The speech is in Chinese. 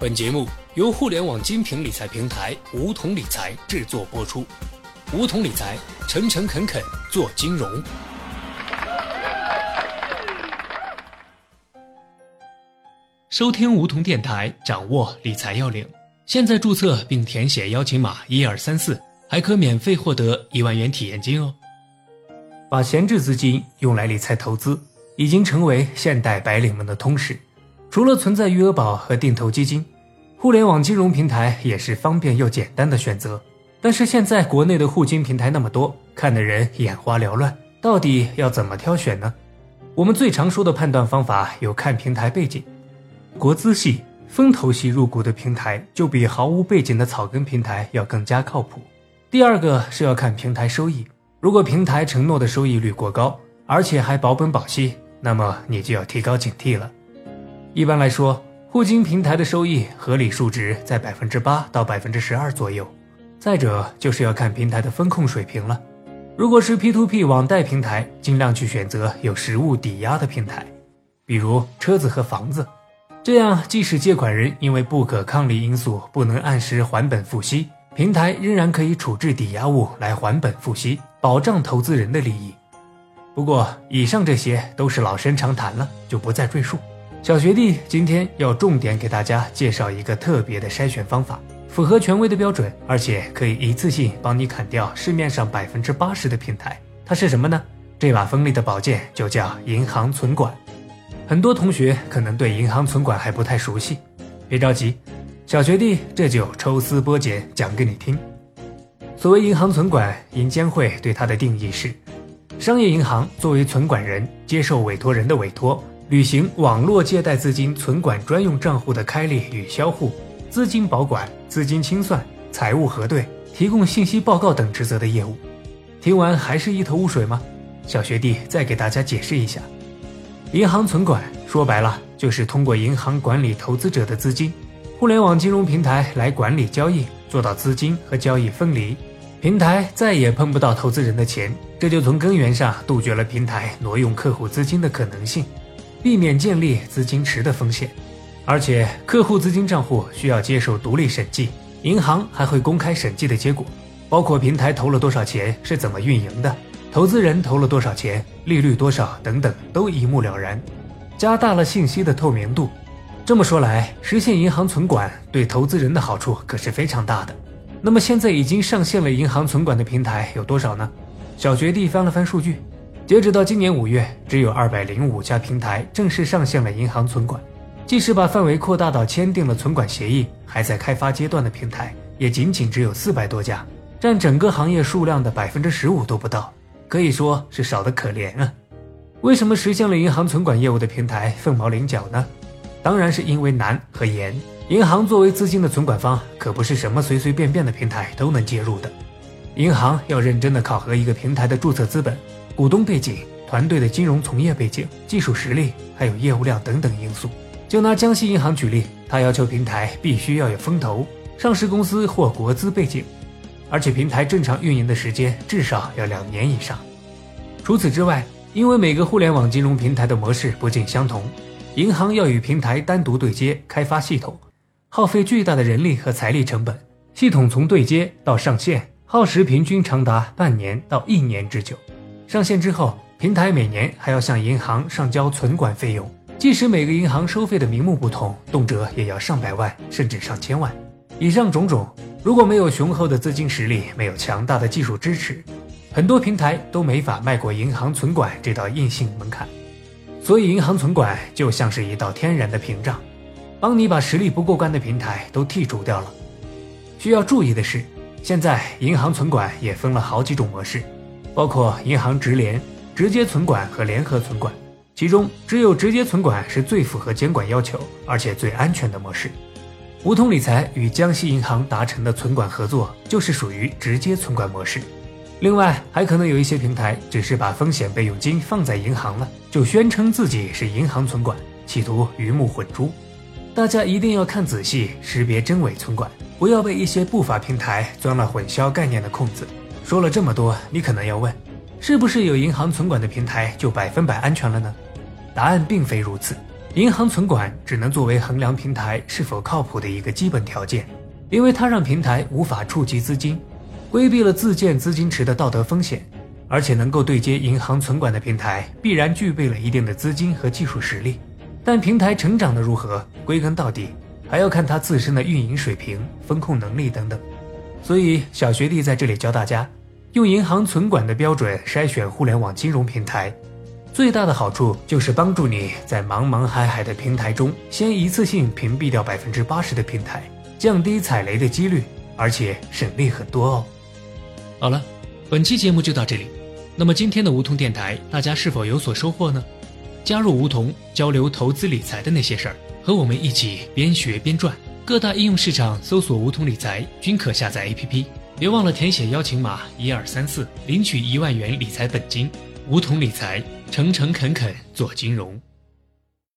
本节目由互联网精品理财平台梧桐理财制作播出。梧桐理财，诚诚恳恳做金融。收听梧桐电台，掌握理财要领。现在注册并填写邀请码一二三四，还可免费获得一万元体验金哦。把闲置资金用来理财投资，已经成为现代白领们的通识。除了存在余额宝和定投基金，互联网金融平台也是方便又简单的选择。但是现在国内的互金平台那么多，看的人眼花缭乱，到底要怎么挑选呢？我们最常说的判断方法有看平台背景，国资系、风投系入股的平台就比毫无背景的草根平台要更加靠谱。第二个是要看平台收益，如果平台承诺的收益率过高，而且还保本保息，那么你就要提高警惕了。一般来说，互金平台的收益合理数值在百分之八到百分之十二左右。再者，就是要看平台的风控水平了。如果是 P2P 网贷平台，尽量去选择有实物抵押的平台，比如车子和房子。这样，即使借款人因为不可抗力因素不能按时还本付息，平台仍然可以处置抵押物来还本付息，保障投资人的利益。不过，以上这些都是老生常谈了，就不再赘述。小学弟今天要重点给大家介绍一个特别的筛选方法，符合权威的标准，而且可以一次性帮你砍掉市面上百分之八十的平台。它是什么呢？这把锋利的宝剑就叫银行存管。很多同学可能对银行存管还不太熟悉，别着急，小学弟这就抽丝剥茧讲给你听。所谓银行存管，银监会对它的定义是：商业银行作为存管人，接受委托人的委托。履行网络借贷资金存管专用账户的开立与销户、资金保管、资金清算、财务核对、提供信息报告等职责的业务。听完还是一头雾水吗？小学弟再给大家解释一下：银行存管说白了就是通过银行管理投资者的资金，互联网金融平台来管理交易，做到资金和交易分离，平台再也碰不到投资人的钱，这就从根源上杜绝了平台挪用客户资金的可能性。避免建立资金池的风险，而且客户资金账户需要接受独立审计，银行还会公开审计的结果，包括平台投了多少钱，是怎么运营的，投资人投了多少钱，利率多少等等，都一目了然，加大了信息的透明度。这么说来，实现银行存管对投资人的好处可是非常大的。那么现在已经上线了银行存管的平台有多少呢？小学弟翻了翻数据。截止到今年五月，只有二百零五家平台正式上线了银行存管。即使把范围扩大到签订了存管协议、还在开发阶段的平台，也仅仅只有四百多家，占整个行业数量的百分之十五都不到，可以说是少得可怜啊！为什么实现了银行存管业务的平台凤毛麟角呢？当然是因为难和严。银行作为资金的存管方，可不是什么随随便便的平台都能接入的。银行要认真的考核一个平台的注册资本。股东背景、团队的金融从业背景、技术实力，还有业务量等等因素。就拿江西银行举例，它要求平台必须要有风投、上市公司或国资背景，而且平台正常运营的时间至少要两年以上。除此之外，因为每个互联网金融平台的模式不尽相同，银行要与平台单独对接开发系统，耗费巨大的人力和财力成本。系统从对接到上线，耗时平均长达半年到一年之久。上线之后，平台每年还要向银行上交存管费用，即使每个银行收费的名目不同，动辄也要上百万甚至上千万。以上种种，如果没有雄厚的资金实力，没有强大的技术支持，很多平台都没法迈过银行存管这道硬性门槛。所以，银行存管就像是一道天然的屏障，帮你把实力不过关的平台都剔除掉了。需要注意的是，现在银行存管也分了好几种模式。包括银行直联、直接存管和联合存管，其中只有直接存管是最符合监管要求，而且最安全的模式。梧桐理财与江西银行达成的存管合作就是属于直接存管模式。另外，还可能有一些平台只是把风险备用金放在银行了，就宣称自己是银行存管，企图鱼目混珠。大家一定要看仔细，识别真伪存管，不要被一些不法平台钻了混淆概念的空子。说了这么多，你可能要问，是不是有银行存管的平台就百分百安全了呢？答案并非如此。银行存管只能作为衡量平台是否靠谱的一个基本条件，因为它让平台无法触及资金，规避了自建资金池的道德风险，而且能够对接银行存管的平台必然具备了一定的资金和技术实力。但平台成长的如何，归根到底还要看它自身的运营水平、风控能力等等。所以，小学弟在这里教大家，用银行存管的标准筛选互联网金融平台。最大的好处就是帮助你在茫茫海海的平台中，先一次性屏蔽掉百分之八十的平台，降低踩雷的几率，而且省力很多哦。好了，本期节目就到这里。那么今天的梧桐电台，大家是否有所收获呢？加入梧桐，交流投资理财的那些事儿，和我们一起边学边赚。各大应用市场搜索“梧桐理财”均可下载 APP，别忘了填写邀请码一二三四，领取一万元理财本金。梧桐理财，诚诚恳恳做金融。